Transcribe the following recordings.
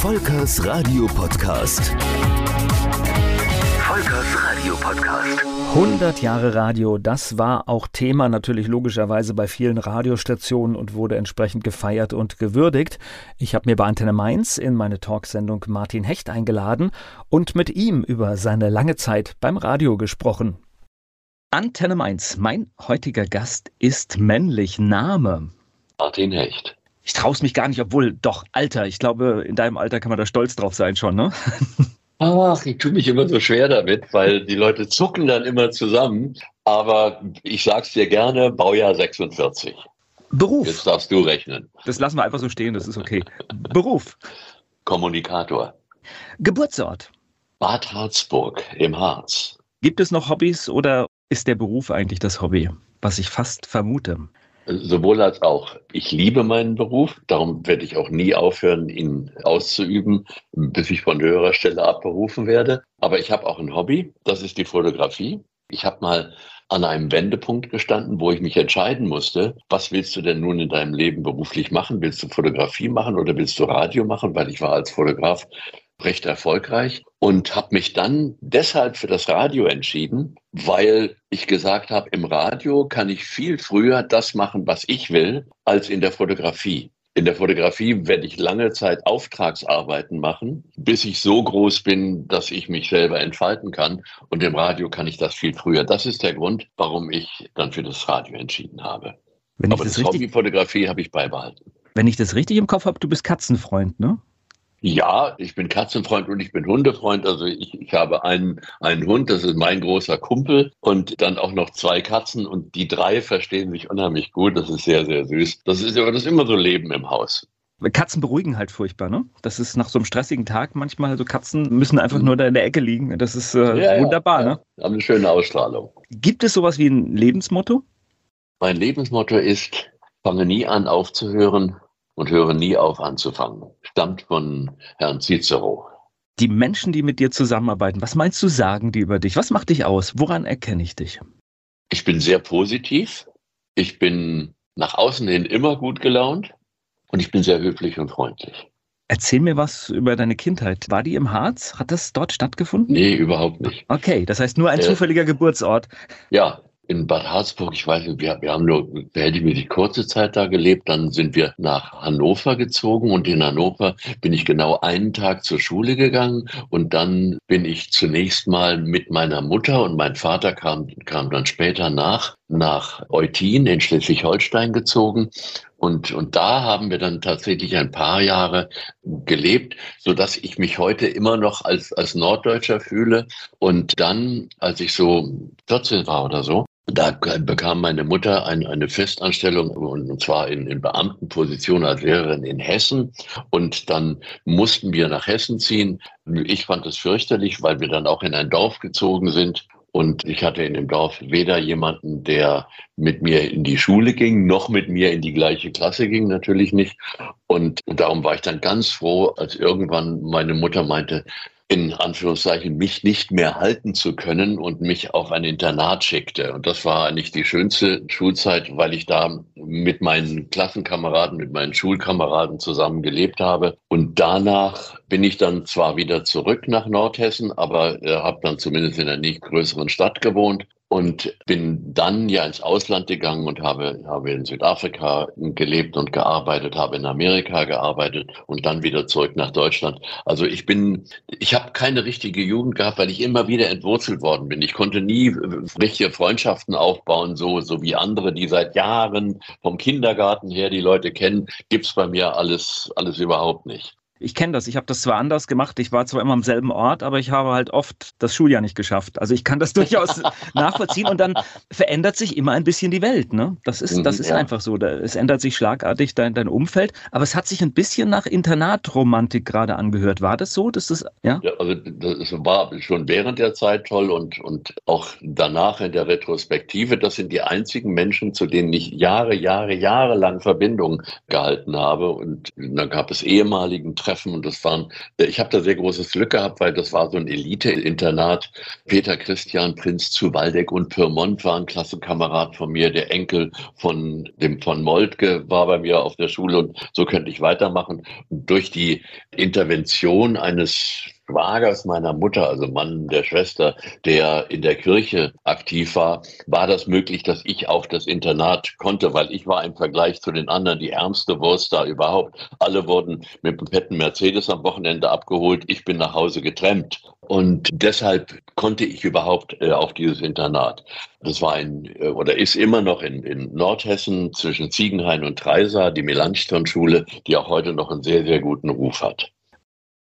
Volkers Radio Podcast. Volkers Radio Podcast. 100 Jahre Radio, das war auch Thema natürlich logischerweise bei vielen Radiostationen und wurde entsprechend gefeiert und gewürdigt. Ich habe mir bei Antenne Mainz in meine Talksendung Martin Hecht eingeladen und mit ihm über seine lange Zeit beim Radio gesprochen. Antenne Mainz, mein heutiger Gast ist männlich. Name? Martin Hecht. Ich traue es mich gar nicht, obwohl, doch, Alter. Ich glaube, in deinem Alter kann man da stolz drauf sein schon, ne? Ach, ich tue mich immer so schwer damit, weil die Leute zucken dann immer zusammen. Aber ich sag's dir gerne, Baujahr 46. Beruf. Jetzt darfst du rechnen. Das lassen wir einfach so stehen, das ist okay. Beruf. Kommunikator. Geburtsort. Bad Harzburg im Harz. Gibt es noch Hobbys oder ist der Beruf eigentlich das Hobby, was ich fast vermute? Sowohl als auch. Ich liebe meinen Beruf, darum werde ich auch nie aufhören, ihn auszuüben, bis ich von höherer Stelle abberufen werde. Aber ich habe auch ein Hobby, das ist die Fotografie. Ich habe mal an einem Wendepunkt gestanden, wo ich mich entscheiden musste, was willst du denn nun in deinem Leben beruflich machen? Willst du Fotografie machen oder willst du Radio machen? Weil ich war als Fotograf recht erfolgreich und habe mich dann deshalb für das Radio entschieden, weil ich gesagt habe, im Radio kann ich viel früher das machen, was ich will, als in der Fotografie. In der Fotografie werde ich lange Zeit Auftragsarbeiten machen, bis ich so groß bin, dass ich mich selber entfalten kann. Und im Radio kann ich das viel früher. Das ist der Grund, warum ich dann für das Radio entschieden habe. Wenn Aber das, das Hobbyfotografie habe ich beibehalten. Wenn ich das richtig im Kopf habe, du bist Katzenfreund, ne? Ja, ich bin Katzenfreund und ich bin Hundefreund. Also ich, ich habe einen, einen Hund, das ist mein großer Kumpel und dann auch noch zwei Katzen und die drei verstehen sich unheimlich gut. Das ist sehr, sehr süß. Das ist aber das ist immer so Leben im Haus. Katzen beruhigen halt furchtbar, ne? Das ist nach so einem stressigen Tag manchmal, so Katzen müssen einfach nur da in der Ecke liegen. Das ist äh, Ja, ja, wunderbar, ja. ne? Haben eine schöne Ausstrahlung. Gibt es sowas wie ein Lebensmotto? Mein Lebensmotto ist, fange nie an aufzuhören und höre nie auf anzufangen. Stammt von Herrn Cicero. Die Menschen, die mit dir zusammenarbeiten, was meinst du, sagen die über dich? Was macht dich aus? Woran erkenne ich dich? Ich bin sehr positiv. Ich bin nach außen hin immer gut gelaunt und ich bin sehr höflich und freundlich. Erzähl mir was über deine Kindheit. War die im Harz? Hat das dort stattgefunden? Nee, überhaupt nicht. Okay, das heißt nur ein Äh, zufälliger Geburtsort. Ja, in Bad Harzburg, ich weiß nicht, wir, wir haben nur verhältnismäßig kurze Zeit da gelebt. Dann sind wir nach Hannover gezogen und in Hannover bin ich genau einen Tag zur Schule gegangen und dann bin ich zunächst mal mit meiner Mutter und mein Vater kam, kam dann später nach, nach Eutin in Schleswig-Holstein gezogen. Und, und da haben wir dann tatsächlich ein paar Jahre gelebt, so dass ich mich heute immer noch als, als Norddeutscher fühle. Und dann, als ich so 14 war oder so, da bekam meine Mutter ein, eine Festanstellung und zwar in, in Beamtenposition als Lehrerin in Hessen. Und dann mussten wir nach Hessen ziehen. Ich fand es fürchterlich, weil wir dann auch in ein Dorf gezogen sind. Und ich hatte in dem Dorf weder jemanden, der mit mir in die Schule ging, noch mit mir in die gleiche Klasse ging, natürlich nicht. Und darum war ich dann ganz froh, als irgendwann meine Mutter meinte, in Anführungszeichen, mich nicht mehr halten zu können und mich auf ein Internat schickte. Und das war eigentlich die schönste Schulzeit, weil ich da mit meinen Klassenkameraden, mit meinen Schulkameraden zusammen gelebt habe. Und danach bin ich dann zwar wieder zurück nach Nordhessen, aber äh, habe dann zumindest in einer nicht größeren Stadt gewohnt und bin dann ja ins Ausland gegangen und habe, habe in Südafrika gelebt und gearbeitet, habe in Amerika gearbeitet und dann wieder zurück nach Deutschland. Also ich bin, ich habe keine richtige Jugend gehabt, weil ich immer wieder entwurzelt worden bin. Ich konnte nie richtige Freundschaften aufbauen, so, so wie andere, die seit Jahren vom Kindergarten her die Leute kennen, gibt's bei mir alles, alles überhaupt nicht. Ich kenne das. Ich habe das zwar anders gemacht. Ich war zwar immer am selben Ort, aber ich habe halt oft das Schuljahr nicht geschafft. Also ich kann das durchaus nachvollziehen und dann verändert sich immer ein bisschen die Welt. Ne? Das ist, das ist Ja. einfach so. Es ändert sich schlagartig dein, dein Umfeld, aber es hat sich ein bisschen nach Internatromantik gerade angehört. War das so? Dass das, ja? Ja, also das war schon während der Zeit toll und, und auch danach in der Retrospektive. Das sind die einzigen Menschen, zu denen ich Jahre, Jahre, jahrelang Verbindung gehalten habe. Und dann gab es ehemaligen Trainer, treffen und das waren, ich habe da sehr großes Glück gehabt, weil das war so ein Elite-Internat. Peter Christian, Prinz zu Waldeck und Pyrmont waren Klassenkamerad von mir. Der Enkel von dem von Moltke war bei mir auf der Schule und so könnte ich weitermachen. Und durch die Intervention eines Schwagers meiner Mutter, also Mann der Schwester, der in der Kirche aktiv war, war das möglich, dass ich auf das Internat konnte, weil ich war im Vergleich zu den anderen die ärmste Wurst da überhaupt. Alle wurden mit dem fetten Mercedes am Wochenende abgeholt. Ich bin nach Hause getrennt. Und deshalb konnte ich überhaupt äh, auf dieses Internat. Das war ein äh, oder ist immer noch in, in Nordhessen zwischen Ziegenhain und Treisa, die Melanchthon-Schule, die auch heute noch einen sehr, sehr guten Ruf hat.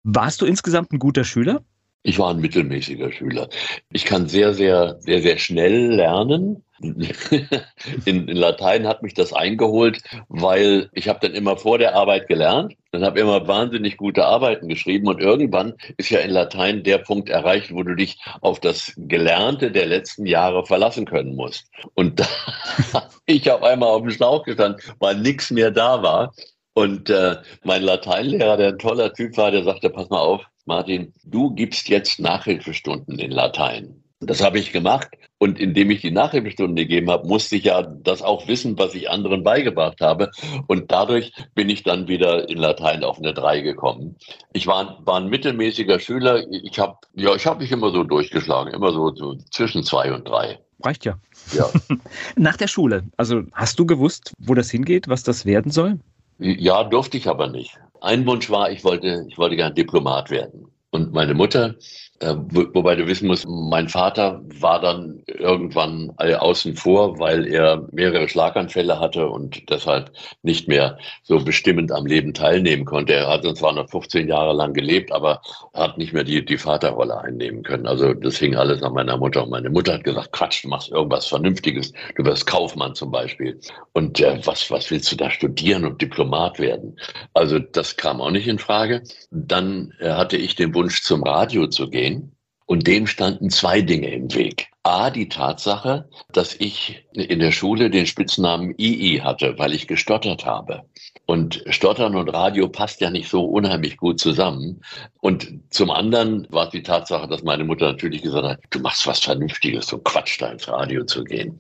Warst du insgesamt ein guter Schüler? Ich war ein mittelmäßiger Schüler. Ich kann sehr, sehr, sehr, sehr schnell lernen. In, in, Latein hat mich das eingeholt, weil ich habe dann immer vor der Arbeit gelernt, dann habe immer wahnsinnig gute Arbeiten geschrieben und irgendwann ist ja in Latein der Punkt erreicht, wo du dich auf das Gelernte der letzten Jahre verlassen können musst. Und da ich auf einmal auf dem Schlauch gestanden, weil nichts mehr da war. Und äh, mein Lateinlehrer, der ein toller Typ war, der sagte, pass mal auf, Martin, du gibst jetzt Nachhilfestunden in Latein. Das habe ich gemacht. Und indem ich die Nachhilfestunden gegeben habe, musste ich ja das auch wissen, was ich anderen beigebracht habe. Und dadurch bin ich dann wieder in Latein auf eine 3 gekommen. Ich war, war ein mittelmäßiger Schüler. Ich habe ja, ich hab mich immer so durchgeschlagen, immer so, so zwischen 2 und 3. Reicht ja. ja. Nach der Schule, also hast du gewusst, wo das hingeht, was das werden soll? Ja, durfte ich aber nicht. Ein Wunsch war, ich wollte, ich wollte gern Diplomat werden. Und meine Mutter äh, wobei du wissen musst, mein Vater war dann irgendwann außen vor, weil er mehrere Schlaganfälle hatte und deshalb nicht mehr so bestimmend am Leben teilnehmen konnte. Er hat zwar noch 15 Jahre lang gelebt, aber hat nicht mehr die, die Vaterrolle einnehmen können. Also das hing alles an meiner Mutter. Und meine Mutter hat gesagt, Quatsch, du machst irgendwas Vernünftiges. Du wirst Kaufmann zum Beispiel. Und äh, was, was willst du da studieren und Diplomat werden? Also das kam auch nicht in Frage. Dann äh, hatte ich den Wunsch, zum Radio zu gehen. Und dem standen zwei Dinge im Weg. A, die Tatsache, dass ich in der Schule den Spitznamen II hatte, weil ich gestottert habe. Und Stottern und Radio passt ja nicht so unheimlich gut zusammen. Und zum anderen war es die Tatsache, dass meine Mutter natürlich gesagt hat, du machst was Vernünftiges, so Quatsch, da ins Radio zu gehen.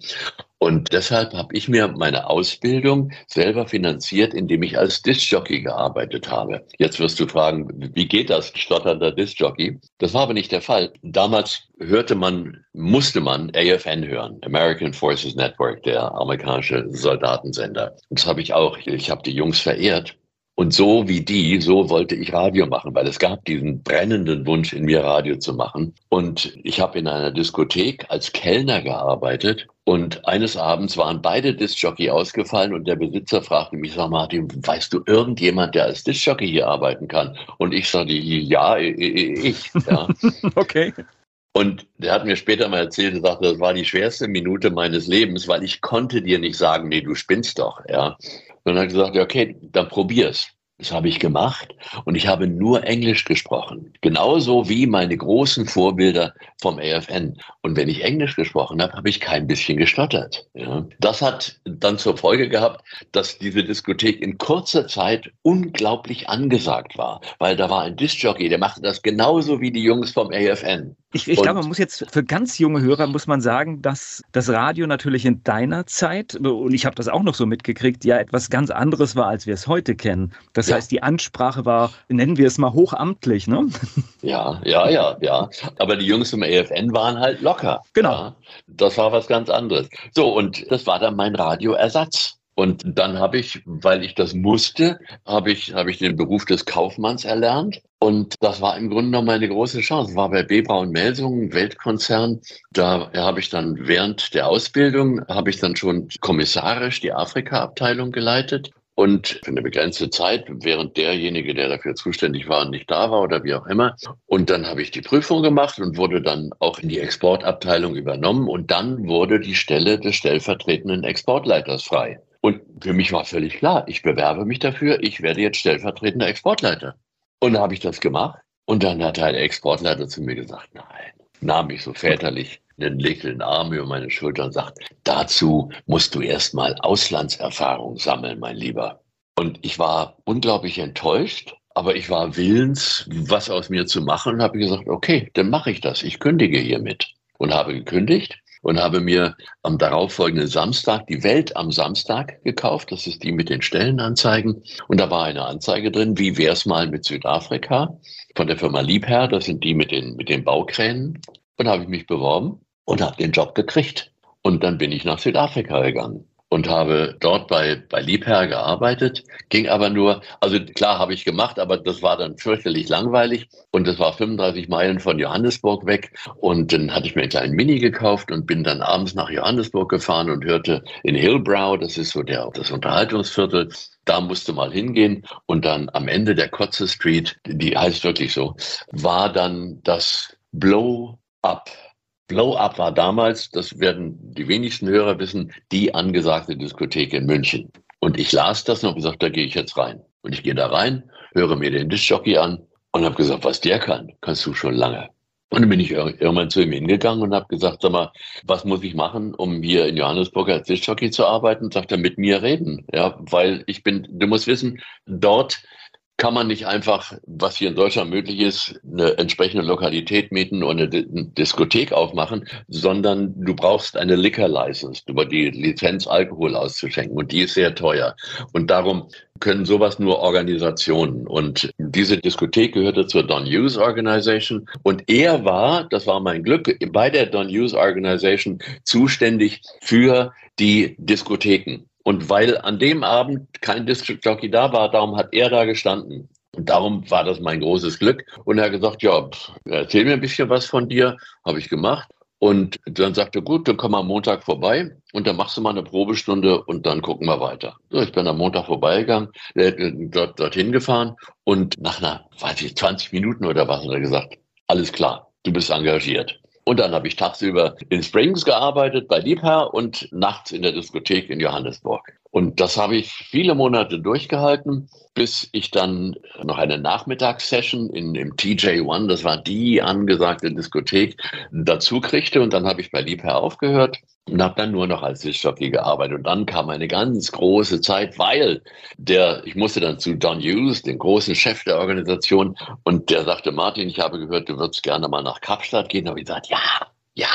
Und deshalb habe ich mir meine Ausbildung selber finanziert, indem ich als Discjockey gearbeitet habe. Jetzt wirst du fragen, wie geht das, stotternder Discjockey? Das war aber nicht der Fall. Damals hörte man, musste man AFN hören, American Forces Network, der amerikanische Soldatensender. Das habe ich auch. Ich habe die Jungs verehrt und so wie die, so wollte ich Radio machen, weil es gab diesen brennenden Wunsch in mir, Radio zu machen. Und ich habe in einer Diskothek als Kellner gearbeitet. Und eines Abends waren beide Discjockey ausgefallen und der Besitzer fragte mich, sag Martin, weißt du irgendjemand, der als Discjockey hier arbeiten kann? Und ich sagte, ja, ich. Ja. okay. Und der hat mir später mal erzählt, er sagte, das war die schwerste Minute meines Lebens, weil ich konnte dir nicht sagen, nee, du spinnst doch, ja. Und dann hat gesagt, okay, dann probier's. Das habe ich gemacht und ich habe nur Englisch gesprochen. Genauso wie meine großen Vorbilder vom AFN. Und wenn ich Englisch gesprochen habe, habe ich kein bisschen gestottert. Ja. Das hat dann zur Folge gehabt, dass diese Diskothek in kurzer Zeit unglaublich angesagt war. Weil da war ein Discjockey, der machte das genauso wie die Jungs vom AFN. Ich, ich glaube, man muss jetzt für ganz junge Hörer muss man sagen, dass das Radio natürlich in deiner Zeit, und ich habe das auch noch so mitgekriegt, ja etwas ganz anderes war, als wir es heute kennen. Das ja. heißt, die Ansprache war, nennen wir es mal hochamtlich, ne? Ja, ja, ja, ja. Aber die Jungs im EFN waren halt locker. Genau. Ja. Das war was ganz anderes. So, und das war dann mein Radioersatz. Und dann habe ich, weil ich das musste, habe ich, habe ich den Beruf des Kaufmanns erlernt. Und das war im Grunde genommen meine große Chance. War bei B. Braun Melsungen, Weltkonzern. Da habe ich dann während der Ausbildung, habe ich dann schon kommissarisch die Afrika-Abteilung geleitet und für eine begrenzte Zeit, während derjenige, der dafür zuständig war, nicht da war oder wie auch immer. Und dann habe ich die Prüfung gemacht und wurde dann auch in die Exportabteilung übernommen und dann wurde die Stelle des stellvertretenden Exportleiters frei. Und für mich war völlig klar, ich bewerbe mich dafür, ich werde jetzt stellvertretender Exportleiter. Und dann habe ich das gemacht und dann hat der Exportleiter zu mir gesagt, nein, nahm mich so väterlich den legte Arm über meine Schulter und sagt, dazu musst du erstmal Auslandserfahrung sammeln, mein Lieber. Und ich war unglaublich enttäuscht, aber ich war willens, was aus mir zu machen und habe gesagt, okay, dann mache ich das. Ich kündige hiermit. Und habe gekündigt und habe mir am darauffolgenden Samstag die Welt am Samstag gekauft. Das ist die mit den Stellenanzeigen. Und da war eine Anzeige drin, wie wär's mal mit Südafrika von der Firma Liebherr. Das sind die mit den, mit den Baukränen. Und habe ich mich beworben und habe den Job gekriegt. Und dann bin ich nach Südafrika gegangen und habe dort bei, bei Liebherr gearbeitet, ging aber nur, also klar habe ich gemacht, aber das war dann fürchterlich langweilig. Und das war 35 Meilen von Johannesburg weg. Und dann hatte ich mir einen kleinen Mini gekauft und bin dann abends nach Johannesburg gefahren und hörte in Hillbrow, das ist so der, das Unterhaltungsviertel, da musste mal hingehen. Und dann am Ende der Kotze Street, die heißt wirklich so, war dann das Blow Up Blow Up war damals, das werden die wenigsten Hörer wissen, die angesagte Diskothek in München. Und ich las das und habe gesagt, da gehe ich jetzt rein. Und ich gehe da rein, höre mir den Diskjockey an und habe gesagt, was der kann, kannst du schon lange. Und dann bin ich irgendwann zu ihm hingegangen und habe gesagt, sag mal, was muss ich machen, um hier in Johannesburg als Diskjockey zu arbeiten? Sagt er, mit mir reden. Ja, weil ich bin, du musst wissen, dort kann man nicht einfach, was hier in Deutschland möglich ist, eine entsprechende Lokalität mieten und eine Diskothek aufmachen, sondern du brauchst eine Liquor License, über die Lizenz Alkohol auszuschenken und die ist sehr teuer. Und darum können sowas nur Organisationen. Und diese Diskothek gehörte zur Don Hughes Organization und er war, das war mein Glück, bei der Don Hughes Organization zuständig für die Diskotheken. Und weil an dem Abend kein District Jockey da war, darum hat er da gestanden. Und darum war das mein großes Glück. Und er hat gesagt, ja, erzähl mir ein bisschen was von dir. Habe ich gemacht. Und dann sagte er, gut, dann komm am Montag vorbei und dann machst du mal eine Probestunde und dann gucken wir weiter. So, ich bin am Montag vorbeigegangen, äh, dort, dorthin gefahren und nach einer, weiß ich, 20 Minuten oder was hat er gesagt, alles klar, du bist engagiert. Und dann habe ich tagsüber in Springs gearbeitet bei Liebherr und nachts in der Diskothek in Johannesburg. Und das habe ich viele Monate durchgehalten, bis ich dann noch eine Nachmittagssession in dem TJ1, das war die angesagte Diskothek, dazu kriegte. Und dann habe ich bei Liebherr aufgehört und habe dann nur noch als Discjockey gearbeitet. Und dann kam eine ganz große Zeit, weil der, ich musste dann zu Don Hughes, den großen Chef der Organisation, und der sagte, Martin, ich habe gehört, du würdest gerne mal nach Kapstadt gehen. Da habe ich gesagt, ja, ja.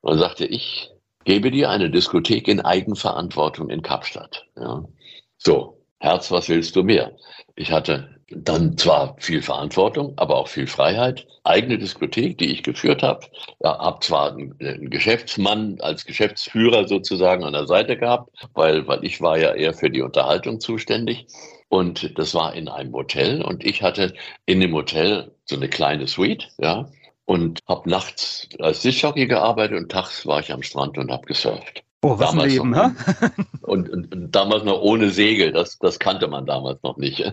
Und sagte ich, gebe dir eine Diskothek in Eigenverantwortung in Kapstadt. Ja. So, Herz, was willst du mehr? Ich hatte dann zwar viel Verantwortung, aber auch viel Freiheit. Eigene Diskothek, die ich geführt habe. Ja, habe zwar einen, einen, Geschäftsmann als Geschäftsführer sozusagen an der Seite gehabt, weil, weil ich war ja eher für die Unterhaltung zuständig. Und das war in einem Hotel und ich hatte in dem Hotel so eine kleine Suite, ja, und habe nachts als Sitzjockey gearbeitet und tags war ich am Strand und habe gesurft. Oh, was damals ein Leben, noch, und, und, und, damals noch ohne Segel, das, das kannte man damals noch nicht.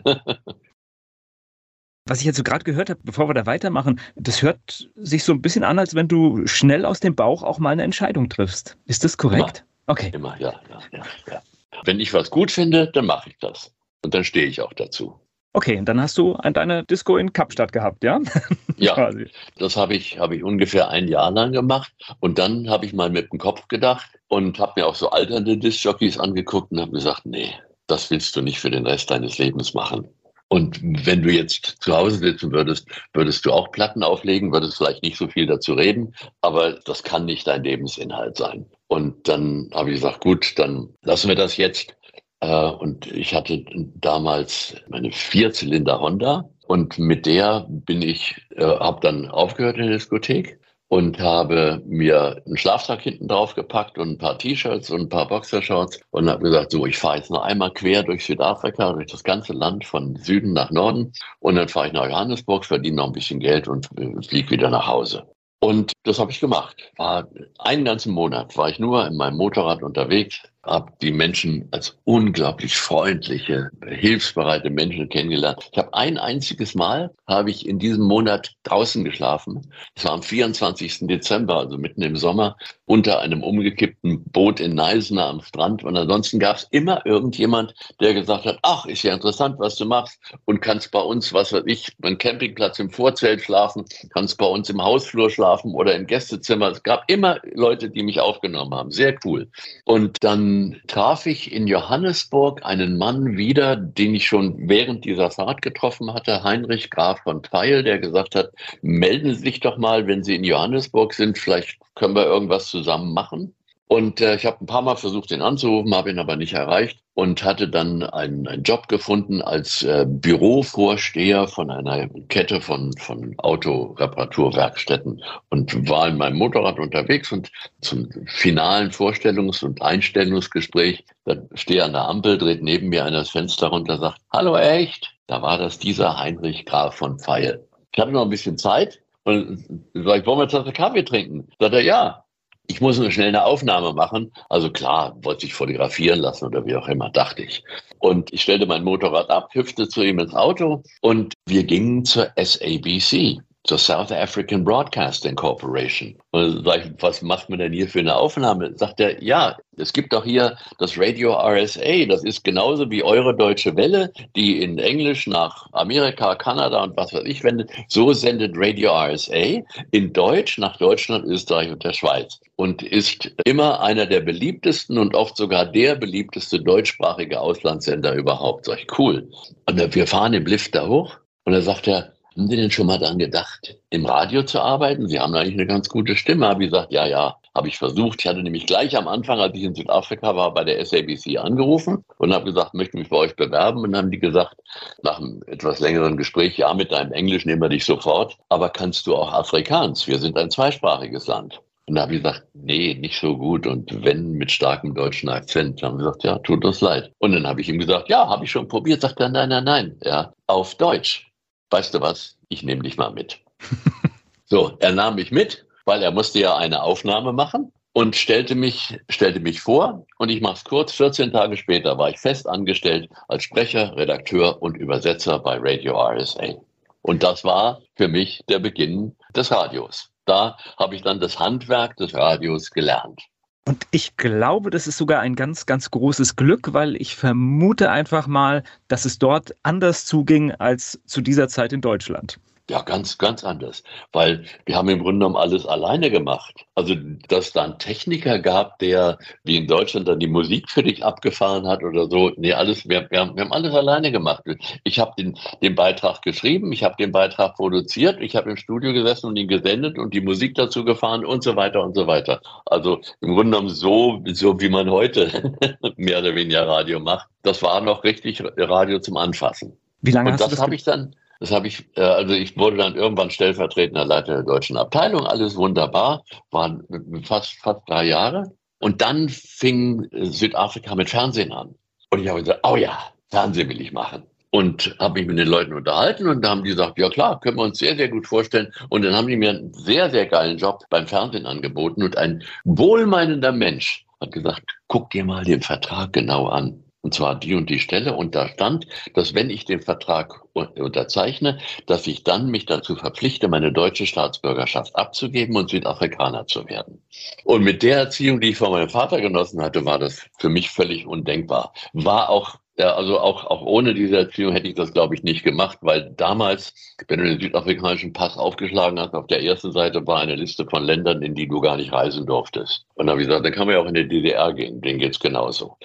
Was ich jetzt so gerade gehört habe, bevor wir da weitermachen, das hört sich so ein bisschen an, als wenn du schnell aus dem Bauch auch mal eine Entscheidung triffst. Ist das korrekt? Immer, okay. Immer, ja, ja, ja, ja. Wenn ich was gut finde, dann mache ich das. Und dann stehe ich auch dazu. Okay, dann hast du deine Disco in Kapstadt gehabt, ja? Ja, das habe ich, hab ich ungefähr ein Jahr lang gemacht. Und dann habe ich mal mit dem Kopf gedacht und habe mir auch so alternde Disc-Jockeys angeguckt und habe gesagt, nee, das willst du nicht für den Rest deines Lebens machen. Und wenn du jetzt zu Hause sitzen würdest, würdest du auch Platten auflegen, würdest vielleicht nicht so viel dazu reden, aber das kann nicht dein Lebensinhalt sein. Und dann habe ich gesagt, gut, dann lassen wir das jetzt. Äh, und ich hatte damals meine Vierzylinder Honda und mit der bin ich, äh, habe dann aufgehört in der Diskothek und habe mir einen Schlafsack hinten drauf gepackt und ein paar T-Shirts und ein paar Boxershorts und habe gesagt, so, ich fahre jetzt noch einmal quer durch Südafrika, durch das ganze Land von Süden nach Norden und dann fahre ich nach Johannesburg, verdiene noch ein bisschen Geld und äh, fliege wieder nach Hause. Und das habe ich gemacht. War einen ganzen Monat war ich nur in meinem Motorrad unterwegs, habe die Menschen als unglaublich freundliche, hilfsbereite Menschen kennengelernt. Ich habe ein einziges Mal, habe ich in diesem Monat draußen geschlafen. Es war am 24. Dezember, also mitten im Sommer, unter einem umgekippten Boot in Neisner am Strand. Und ansonsten gab es immer irgendjemand, der gesagt hat, ach, ist ja interessant, was du machst und kannst bei uns, was weiß ich, beim Campingplatz im Vorzelt schlafen, kannst bei uns im Hausflur schlafen oder im Gästezimmer. Es gab immer Leute, die mich aufgenommen haben. Sehr cool. Und dann dann traf ich in Johannesburg einen Mann wieder, den ich schon während dieser Fahrt getroffen hatte, Heinrich Graf von Pfeil, der gesagt hat, melden Sie sich doch mal, wenn Sie in Johannesburg sind, vielleicht können wir irgendwas zusammen machen. Und äh, ich habe ein paar Mal versucht, ihn anzurufen, habe ihn aber nicht erreicht und hatte dann einen, einen Job gefunden als äh, Bürovorsteher von einer Kette von, von Autoreparaturwerkstätten und war in meinem Motorrad unterwegs und zum finalen Vorstellungs- und Einstellungsgespräch, da stehe an der Ampel, dreht neben mir einer das Fenster runter, sagt, hallo echt, da war das dieser Heinrich Graf von Pfeil. Ich hatte noch ein bisschen Zeit und sag ich, wollen wir jetzt einen Kaffee trinken? Sagt er, ja ich muss nur schnell eine Aufnahme machen. Also klar, wollte ich fotografieren lassen oder wie auch immer, dachte ich. Und ich stellte mein Motorrad ab, hüpfte zu ihm ins Auto und wir gingen zur SABC zur South African Broadcasting Corporation. Und sage ich, was macht man denn hier für eine Aufnahme? Sagt er, ja, es gibt doch hier das Radio RSA, das ist genauso wie eure deutsche Welle, die in Englisch nach Amerika, Kanada und was weiß ich wendet. So sendet Radio RSA in Deutsch nach Deutschland, Österreich und der Schweiz und ist immer einer der beliebtesten und oft sogar der beliebteste deutschsprachige Auslandssender überhaupt. Sag ich, cool. Und wir fahren im Lift da hoch und dann sagt er, haben Sie denn schon mal daran gedacht, im Radio zu arbeiten? Sie haben eigentlich eine ganz gute Stimme. Habe ich gesagt, ja, ja, habe ich versucht. Ich hatte nämlich gleich am Anfang, als ich in Südafrika war, bei der SABC angerufen und habe gesagt, möchte mich bei euch bewerben. Und dann haben die gesagt, nach einem etwas längeren Gespräch, ja, mit deinem Englisch nehmen wir dich sofort. Aber kannst du auch Afrikaans? Wir sind ein zweisprachiges Land. Und da habe ich gesagt, nee, nicht so gut. Und wenn mit starkem deutschen Akzent. Dann haben wir gesagt, ja, tut uns leid. Und dann habe ich ihm gesagt, ja, habe ich schon probiert. Sagt er, nein, nein, nein, ja, auf Deutsch weißt du was, ich nehme dich mal mit. so, er nahm mich mit, weil er musste ja eine Aufnahme machen und stellte mich, stellte mich vor. Und ich mache es kurz, 14 Tage später war ich fest angestellt als Sprecher, Redakteur und Übersetzer bei Radio RSA. Und das war für mich der Beginn des Radios. Da habe ich dann das Handwerk des Radios gelernt. Und ich glaube, das ist sogar ein ganz, ganz großes Glück, weil ich vermute einfach mal, dass es dort anders zuging als zu dieser Zeit in Deutschland. Ja, ganz, ganz anders. Weil wir haben im Grunde genommen alles alleine gemacht. Also, dass es da einen Techniker gab, der wie in Deutschland dann die Musik für dich abgefahren hat oder so. Nee, alles, wir, wir, haben, wir haben alles alleine gemacht. Ich habe den, den Beitrag geschrieben, ich habe den Beitrag produziert, ich habe im Studio gesessen und ihn gesendet und die Musik dazu gefahren und so weiter und so weiter. Also im Grunde genommen so, so wie man heute mehr oder weniger Radio macht. Das war noch richtig Radio zum Anfassen. Wie lange und hast das habe ich dann das habe ich, äh, also ich wurde dann irgendwann stellvertretender Leiter der deutschen Abteilung, alles wunderbar, waren fast, fast drei Jahre. Und dann fing Südafrika mit Fernsehen an. Und ich habe gesagt, oh ja, Fernsehen will ich machen. Und habe mich mit den Leuten unterhalten und da haben die gesagt, ja klar, können wir uns sehr, sehr gut vorstellen. Und dann haben die mir einen sehr, sehr geilen Job beim Fernsehen angeboten und ein wohlmeinender Mensch hat gesagt, guck dir mal den Vertrag genau an und zwar die und die Stelle. Und da stand, dass wenn ich den Vertrag unterzeichne, dass ich dann mich dazu verpflichte, meine deutsche Staatsbürgerschaft abzugeben und Südafrikaner zu werden. Und mit der Erziehung, die ich von meinem Vater genossen hatte, war das für mich völlig undenkbar. War auch ja, also auch, auch ohne diese Erziehung hätte ich das, glaube ich, nicht gemacht, weil damals, wenn du den südafrikanischen Pass aufgeschlagen hast, auf der ersten Seite war eine Liste von Ländern, in die du gar nicht reisen durftest. Und dann habe ich gesagt, dann kann man ja auch in die DDR gehen, denen geht's genauso.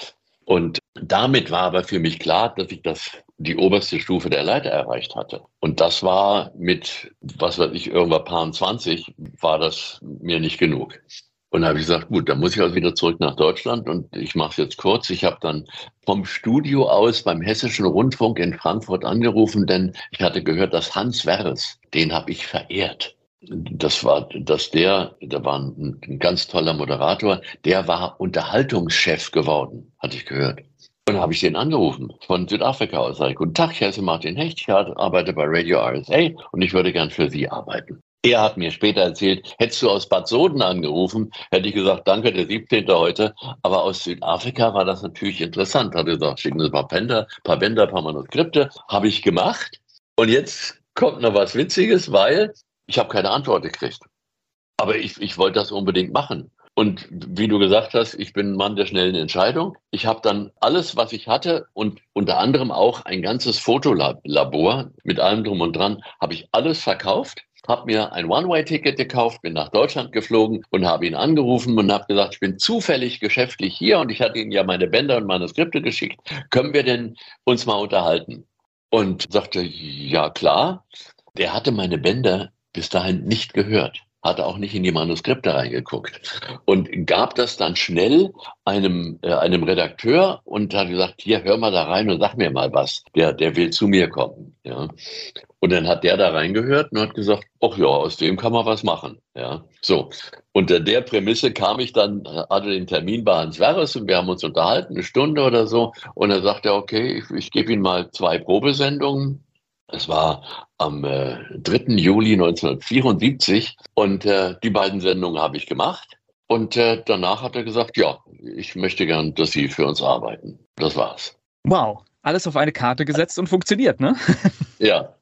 Und damit war aber für mich klar, dass ich das, die oberste Stufe der Leiter erreicht hatte. Und das war mit, was weiß ich, irgendwann paar 20, war das mir nicht genug. Und da habe ich gesagt, gut, dann muss ich also wieder zurück nach Deutschland und ich mache es jetzt kurz. Ich habe dann vom Studio aus beim Hessischen Rundfunk in Frankfurt angerufen, denn ich hatte gehört, dass Hans Wers, den habe ich verehrt das war, dass der, da war ein, ein, ganz toller Moderator, der war Unterhaltungschef geworden, hatte ich gehört. Und dann habe ich den angerufen von Südafrika aus. Sag Guten Tag, ich heiße Martin Hecht, ich arbeite bei Radio RSA und ich würde gern für Sie arbeiten. Er hat mir später erzählt, hättest du aus Bad Soden angerufen, hätte ich gesagt, danke, der 17. heute. Aber aus Südafrika war das natürlich interessant. Hat gesagt, schicken Sie ein paar Bänder, paar Bänder, paar Manuskripte. Habe ich gemacht. Und jetzt kommt noch was Witziges, weil ich habe keine Antwort gekriegt. Aber ich, ich wollte das unbedingt machen. Und wie du gesagt hast, ich bin ein Mann der schnellen Entscheidung. Ich habe dann alles, was ich hatte und unter anderem auch ein ganzes Fotolabor mit allem drum und dran, habe ich alles verkauft habe mir ein One-Way-Ticket gekauft, bin nach Deutschland geflogen und habe ihn angerufen und habe gesagt, ich bin zufällig geschäftlich hier und ich hatte Ihnen ja meine Bänder und Manuskripte geschickt. Können wir denn uns mal unterhalten? Und sagte, ja klar. Der hatte meine Bänder bis dahin nicht gehört hatte auch nicht in die Manuskripte reingeguckt und gab das dann schnell einem, äh, einem Redakteur und hat gesagt, hier, hör mal da rein und sag mir mal was. Der, der will zu mir kommen. Ja. Und dann hat der da reingehört und hat gesagt, ach ja, aus dem kann man was machen. Ja. So. Unter der Prämisse kam ich dann, hatte den Termin bei Hans Werres und wir haben uns unterhalten, eine Stunde oder so. Und dann sagte er, okay, ich, ich gebe Ihnen mal zwei Probesendungen es war am äh, 3. Juli 1974 und äh, die beiden Sendungen habe ich gemacht. Und äh, danach hat er gesagt, ja, ich möchte gern, dass Sie für uns arbeiten. Das war's. Wow, alles auf eine Karte gesetzt und funktioniert, ne? ja.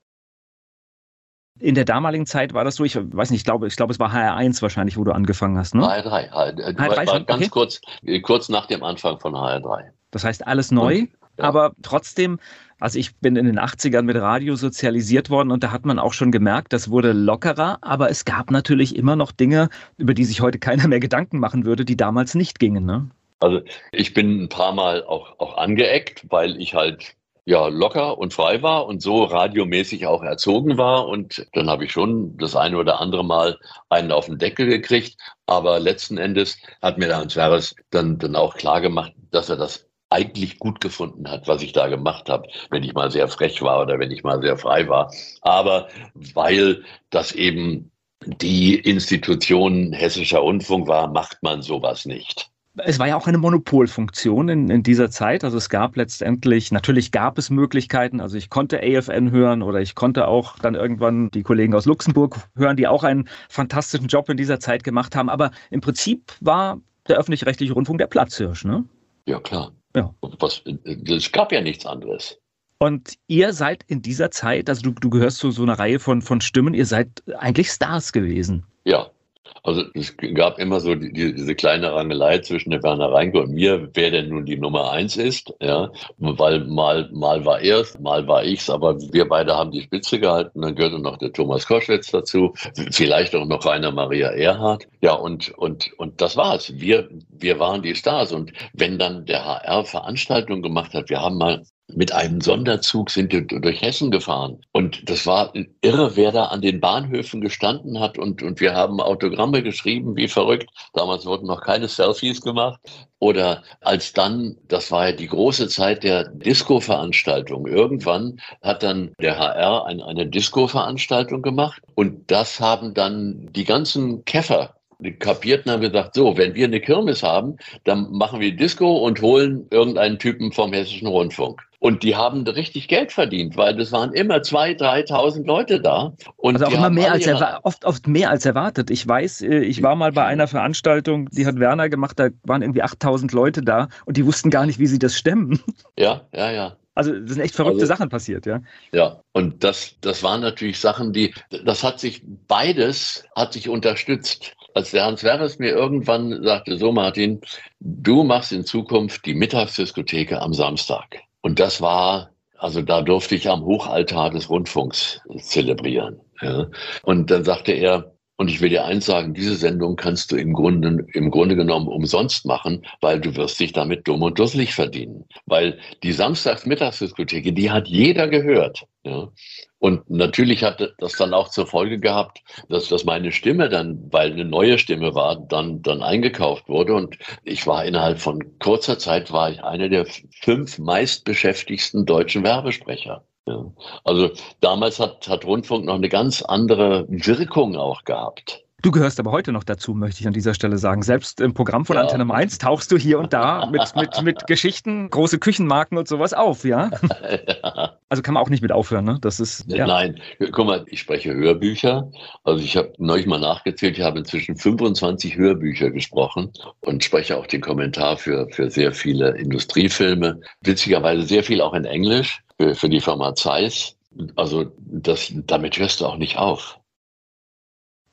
In der damaligen Zeit war das so, ich weiß nicht, ich glaube, ich glaube, es war HR1 wahrscheinlich, wo du angefangen hast, ne? HR3, HR3, HR3 war ganz okay. kurz, kurz nach dem Anfang von HR3. Das heißt, alles neu, und, ja. aber trotzdem also ich bin in den 80ern mit Radio sozialisiert worden und da hat man auch schon gemerkt, das wurde lockerer, aber es gab natürlich immer noch Dinge, über die sich heute keiner mehr Gedanken machen würde, die damals nicht gingen. Ne? Also ich bin ein paar Mal auch, auch angeeckt, weil ich halt ja locker und frei war und so radiomäßig auch erzogen war und dann habe ich schon das eine oder andere Mal einen auf den Deckel gekriegt, aber letzten Endes hat mir der Hans Verres dann dann auch klar gemacht, dass er das eigentlich gut gefunden hat, was ich da gemacht habe, wenn ich mal sehr frech war oder wenn ich mal sehr frei war. Aber weil das eben die Institution hessischer Rundfunk war, macht man sowas nicht es war ja auch eine Monopolfunktion in, in dieser Zeit. Also es gab letztendlich, natürlich gab es Möglichkeiten. Also ich konnte AFN hören oder ich konnte auch dann irgendwann die Kollegen aus Luxemburg hören, die auch einen fantastischen Job in dieser Zeit gemacht haben. Aber im Prinzip war der öffentlich-rechtliche Rundfunk der Platzhirsch, ne? Ja, klar. Ja. Was, es gab ja nichts anderes. Und ihr seid in dieser Zeit, also du, du gehörst zu so einer Reihe von, von Stimmen, ihr seid eigentlich Stars gewesen. Ja, also es gab immer so die, diese kleine Rangelei zwischen der Werner Reinke und mir, wer denn nun die Nummer eins ist, ja, weil mal, mal war er mal war ich's, aber wir beide haben die Spitze gehalten, dann gehörte noch der Thomas Koschwitz dazu, vielleicht auch noch Rainer Maria Erhardt, ja, und, und, und das war's. Wir, wir waren die Stars. Und wenn dann der HR Veranstaltungen gemacht hat, wir haben mal mit einem Sonderzug sind wir durch Hessen gefahren. Und das war irre, wer da an den Bahnhöfen gestanden hat. Und, und wir haben Autogramme geschrieben, wie verrückt. Damals wurden noch keine Selfies gemacht. Oder als dann, das war ja die große Zeit der Disco-Veranstaltung. Irgendwann hat dann der HR ein, eine Disco-Veranstaltung gemacht. Und das haben dann die ganzen Käfer kapierten, haben gesagt, so, wenn wir eine Kirmes haben, dann machen wir Disco und holen irgendeinen Typen vom Hessischen Rundfunk. Und die haben richtig Geld verdient, weil das waren immer 2.000, 3.000 Leute da. Und also auch immer mehr als oft, oft mehr als erwartet. Ich weiß, äh, ich war mal bei einer Veranstaltung, die hat Werner gemacht, da waren irgendwie 8.000 Leute da und die wussten gar nicht, wie sie das stemmen. Ja, ja, ja. Also es sind echt verrückte also, Sachen passiert, ja. Ja, und das, das waren natürlich Sachen, die, das hat sich, beides hat sich unterstützt. Als der Hans Werres mir irgendwann sagte, so Martin, du machst in Zukunft die Mittagsdiskotheke am Samstag. Und das war, also da durfte ich am Hochaltar des Rundfunks zelebrieren. Ja. Und dann sagte er, und ich will dir eins sagen, diese Sendung kannst du im Grunde, im Grunde genommen umsonst machen, weil du wirst dich damit dumm und dusselig verdienen. Weil die Samstagsmittagsdiskotheke, die hat jeder gehört. Ja. Und natürlich hat das dann auch zur Folge gehabt, dass, dass meine Stimme dann, weil eine neue Stimme war, dann, dann eingekauft wurde. Und ich war innerhalb von kurzer Zeit, war ich einer der fünf meistbeschäftigsten deutschen Werbesprecher. Ja. Also damals hat, hat Rundfunk noch eine ganz andere Wirkung auch gehabt. Du gehörst aber heute noch dazu, möchte ich an dieser Stelle sagen. Selbst im Programm von ja. Antenne Mainz tauchst du hier und da mit, mit, mit Geschichten, große Küchenmarken und sowas auf, ja? ja. Also kann man auch nicht mit aufhören, ne? Das ist. Ja. Nein, guck mal, ich spreche Hörbücher. Also ich habe neulich mal nachgezählt, ich habe inzwischen 25 Hörbücher gesprochen und spreche auch den Kommentar für, für sehr viele Industriefilme. Witzigerweise sehr viel auch in Englisch für, für die Firma Zeiss. Also das, damit hörst du auch nicht auf.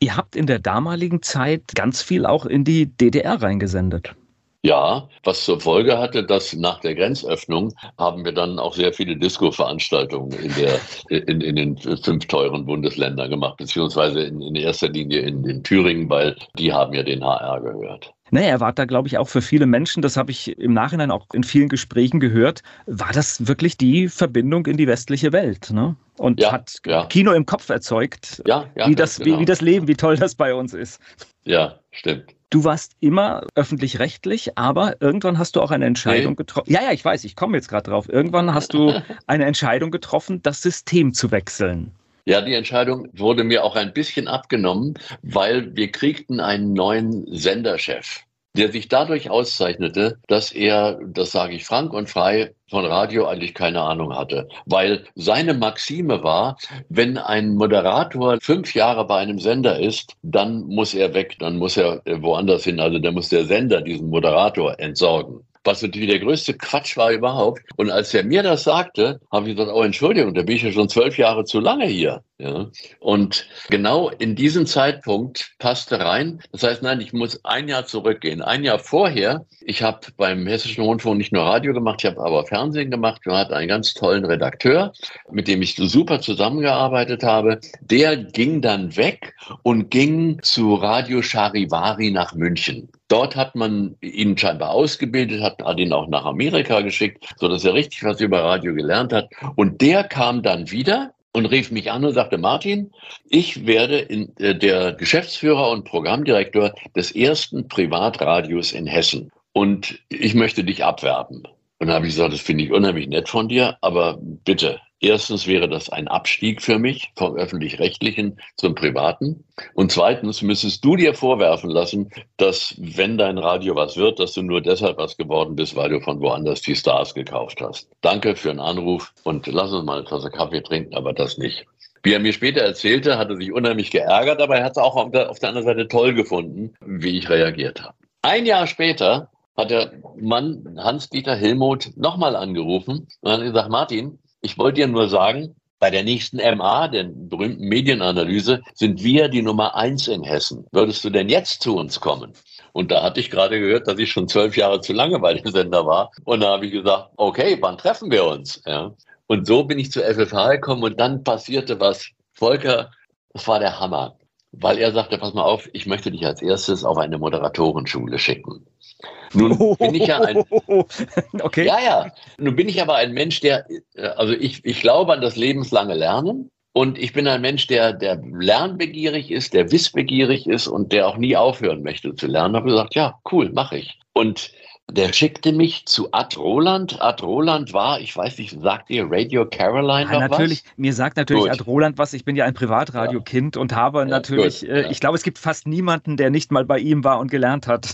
Ihr habt in der damaligen Zeit ganz viel auch in die DDR reingesendet. Ja, was zur Folge hatte, dass nach der Grenzöffnung haben wir dann auch sehr viele Disco-Veranstaltungen in, in, in den fünf teuren Bundesländern gemacht, beziehungsweise in, in erster Linie in, in Thüringen, weil die haben ja den HR gehört. Naja, er war da, glaube ich, auch für viele Menschen, das habe ich im Nachhinein auch in vielen Gesprächen gehört, war das wirklich die Verbindung in die westliche Welt. Ne? Und ja, hat ja. Kino im Kopf erzeugt, ja, wie, das, genau. wie, wie das Leben, wie toll das bei uns ist. Ja, stimmt. Du warst immer öffentlich-rechtlich, aber irgendwann hast du auch eine Entscheidung nee. getroffen. Ja, ja, ich weiß, ich komme jetzt gerade drauf. Irgendwann hast du eine Entscheidung getroffen, das System zu wechseln. Ja, die Entscheidung wurde mir auch ein bisschen abgenommen, weil wir kriegten einen neuen Senderchef, der sich dadurch auszeichnete, dass er, das sage ich frank und frei, von Radio eigentlich keine Ahnung hatte. Weil seine Maxime war, wenn ein Moderator fünf Jahre bei einem Sender ist, dann muss er weg, dann muss er woanders hin. Also dann muss der Sender diesen Moderator entsorgen was natürlich der größte Quatsch war überhaupt. Und als er mir das sagte, habe ich gesagt, oh Entschuldigung, da bin ich ja schon zwölf Jahre zu lange hier. Ja. Und genau in diesen Zeitpunkt passte rein. Das heißt, nein, ich muss ein Jahr zurückgehen. Ein Jahr vorher, ich habe beim Hessischen Rundfunk nicht nur Radio gemacht, ich habe aber Fernsehen gemacht. Wir hatten einen ganz tollen Redakteur, mit dem ich super zusammengearbeitet habe. Der ging dann weg und ging zu Radio Charivari nach München. Dort hat man ihn scheinbar ausgebildet, hat, ihn auch nach Amerika geschickt, so dass er richtig was über Radio gelernt hat. Und der kam dann wieder und rief mich an und sagte, Martin, ich werde in, äh, der Geschäftsführer und Programmdirektor des ersten Privatradios in Hessen. Und ich möchte dich abwerben. Und dann habe ich gesagt, das finde ich unheimlich nett von dir, aber bitte, Erstens wäre das ein Abstieg für mich vom öffentlich-rechtlichen zum privaten. Und zweitens müsstest du dir vorwerfen lassen, dass wenn dein Radio was wird, dass du nur deshalb was geworden bist, weil du von woanders die Stars gekauft hast. Danke für den Anruf und lass uns mal eine Tasse Kaffee trinken, aber das nicht. Wie er mir später erzählte, hat er sich unheimlich geärgert, aber er hat es auch auf der, auf der anderen Seite toll gefunden, wie ich reagiert habe. Ein Jahr später hat der Mann Hans-Dieter Hillmuth nochmal angerufen und hat gesagt, Martin, ich wollte dir nur sagen, bei der nächsten MA, der berühmten Medienanalyse, sind wir die Nummer eins in Hessen. Würdest du denn jetzt zu uns kommen? Und da hatte ich gerade gehört, dass ich schon zwölf Jahre zu lange bei dem Sender war. Und da habe ich gesagt, okay, wann treffen wir uns? Ja. Und so bin ich zu FFH gekommen und dann passierte was. Volker, das war der Hammer, weil er sagte, pass mal auf, ich möchte dich als erstes auf eine Moderatorenschule schicken. Nun bin ich ja ein. Okay. Ja, ja. Nun bin ich aber ein Mensch, der, äh, also ich, ich glaube an das lebenslange Lernen. Und ich bin ein Mensch, der, der lernbegierig ist, der wissbegierig ist und der auch nie aufhören möchte zu lernen. Habe gesagt, ja, cool, mache ich. Und der schickte mich zu Ad Roland. Ad Roland war, ich weiß nicht, sagt ihr Radio Caroline ja, natürlich, was? Mir sagt natürlich gut. Ad Roland was. Ich bin ja ein Privatradiokind ja. und habe ja, natürlich, äh, ich glaube, es gibt fast niemanden, der nicht mal bei ihm war und gelernt hat.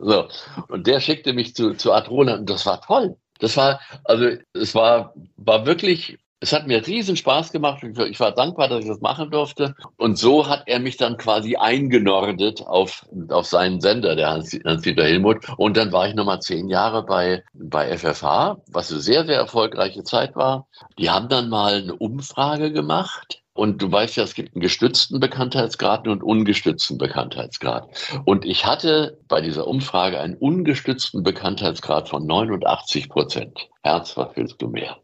so. Und der schickte mich zu, zu Ad Roland und das war toll. Das war, also es war, war wirklich es hat mir riesen Spaß gemacht. Ich war dankbar, dass ich das machen durfte. Und so hat er mich dann quasi eingenordet auf, auf seinen Sender, der Hans-Dieter Hilmuth. Und dann war ich nochmal zehn Jahre bei, bei FFH, was eine sehr, sehr erfolgreiche Zeit war. Die haben dann mal eine Umfrage gemacht. Und du weißt ja, es gibt einen gestützten Bekanntheitsgrad und ungestützten Bekanntheitsgrad. Und ich hatte bei dieser Umfrage einen ungestützten Bekanntheitsgrad von 89 Prozent. Herz, was willst du mehr?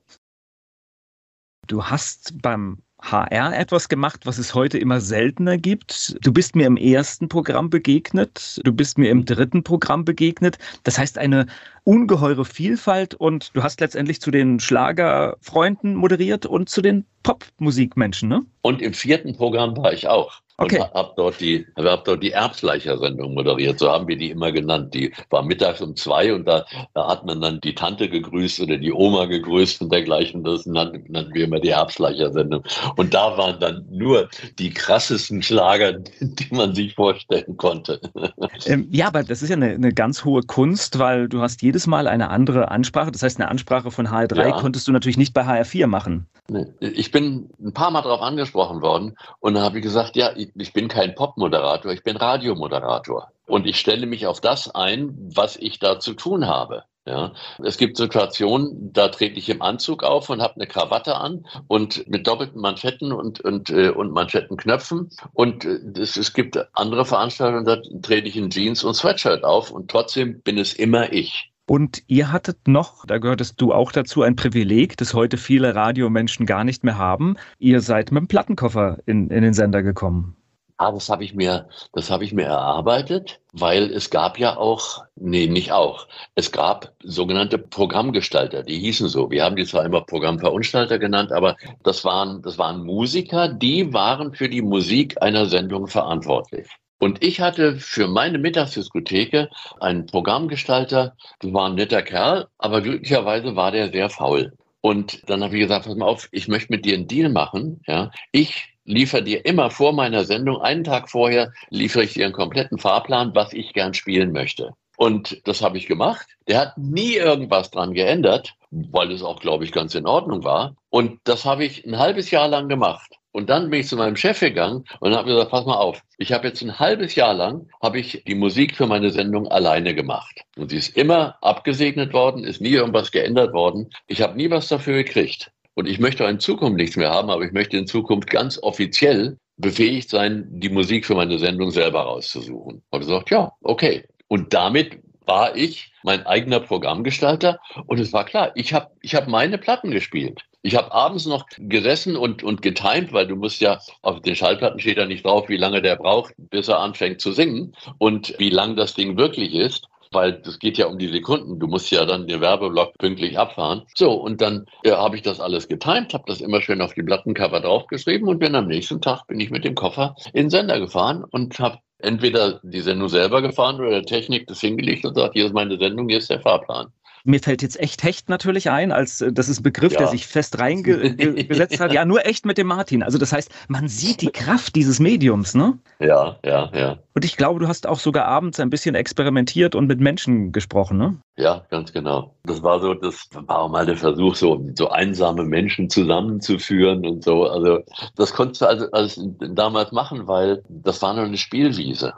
Du hast beim HR etwas gemacht, was es heute immer seltener gibt. Du bist mir im ersten Programm begegnet, du bist mir im dritten Programm begegnet. Das heißt, eine ungeheure Vielfalt und du hast letztendlich zu den Schlagerfreunden moderiert und zu den Popmusikmenschen, ne? Und im vierten Programm war ich auch. Okay. Und habe dort die, hab dort die Erbsleicher-Sendung moderiert. So haben wir die immer genannt. Die war mittags um zwei und da, da hat man dann die Tante gegrüßt oder die Oma gegrüßt und dergleichen. Das nannten, nannten wir immer die Erbsleicher-Sendung. Und da waren dann nur die krassesten Schlager, die man sich vorstellen konnte. Ähm, ja, aber das ist ja eine, eine, ganz hohe Kunst, weil du hast jedes Mal eine andere Ansprache. Das heißt, eine Ansprache von HR3 ja. konntest du natürlich nicht bei HR4 machen. Ich bin ein paar Mal darauf angesprochen worden und habe gesagt, ja, ich, ich bin kein Popmoderator, ich bin Radiomoderator. Und ich stelle mich auf das ein, was ich da zu tun habe. Ja, es gibt Situationen, da trete ich im Anzug auf und habe eine Krawatte an und mit doppelten Manschetten und, und, äh, und Manschettenknöpfen. Und äh, es, es gibt andere Veranstaltungen, da trete ich in Jeans und Sweatshirt auf und trotzdem bin es immer ich. Und ihr hattet noch, da gehörtest du auch dazu, ein Privileg, das heute viele Radiomenschen gar nicht mehr haben. Ihr seid mit dem Plattenkoffer in, in den Sender gekommen. Ah, das habe ich mir, ich mir erarbeitet, weil es gab ja auch, nee, nicht auch. Es gab sogenannte Programmgestalter, die hießen so. Wir haben die zwar immer Programmverunstalter genannt, aber das waren, das waren Musiker, die waren für die Musik einer Sendung verantwortlich. Und ich hatte für meine Mittagsdiskotheke einen Programmgestalter, das war ein netter Kerl, aber glücklicherweise war der sehr faul. Und dann habe ich gesagt, pass mal auf, ich möchte mit dir einen Deal machen. Ja, ich liefere dir immer vor meiner Sendung, einen Tag vorher, liefere ich dir einen kompletten Fahrplan, was ich gern spielen möchte. Und das habe ich gemacht. Der hat nie irgendwas dran geändert, weil es auch, glaube ich, ganz in Ordnung war. Und das habe ich ein halbes Jahr lang gemacht. Und dann bin ich zu meinem Chef gegangen und habe gesagt, pass mal auf, ich habe jetzt ein halbes Jahr lang, habe ich die Musik für meine Sendung alleine gemacht. Und sie ist immer abgesegnet worden, ist nie irgendwas geändert worden. Ich habe nie was dafür gekriegt. Und ich möchte auch in Zukunft nichts mehr haben, aber ich möchte in Zukunft ganz offiziell befähigt sein, die Musik für meine Sendung selber rauszusuchen. Und er sagt, ja, okay. Und damit war ich mein eigener Programmgestalter und es war klar, ich habe ich hab meine Platten gespielt. Ich habe abends noch gesessen und, und getimt, weil du musst ja, auf den Schallplatten steht ja nicht drauf, wie lange der braucht, bis er anfängt zu singen und wie lang das Ding wirklich ist weil das geht ja um die Sekunden. Du musst ja dann den Werbeblock pünktlich abfahren. So, und dann ja, habe ich das alles getimt, habe das immer schön auf die Plattencover draufgeschrieben und bin am nächsten Tag bin ich mit dem Koffer in den Sender gefahren und habe entweder die Sendung selber gefahren oder der Technik das hingelegt und sagt, hier ist meine Sendung, hier ist der Fahrplan. Mir fällt jetzt echt Hecht natürlich ein, als äh, das ist ein Begriff, ja. der sich fest reingesetzt hat. Ja, nur echt mit dem Martin. Also das heißt, man sieht die Kraft dieses Mediums, ne? Ja, ja, ja. Und ich glaube, du hast auch sogar abends ein bisschen experimentiert und mit Menschen gesprochen, ne? Ja, ganz genau. Das war so, das war mal der Versuch, so, so einsame Menschen zusammenzuführen und so. Also das konntest du also, also damals machen, weil das war nur eine Spielwiese.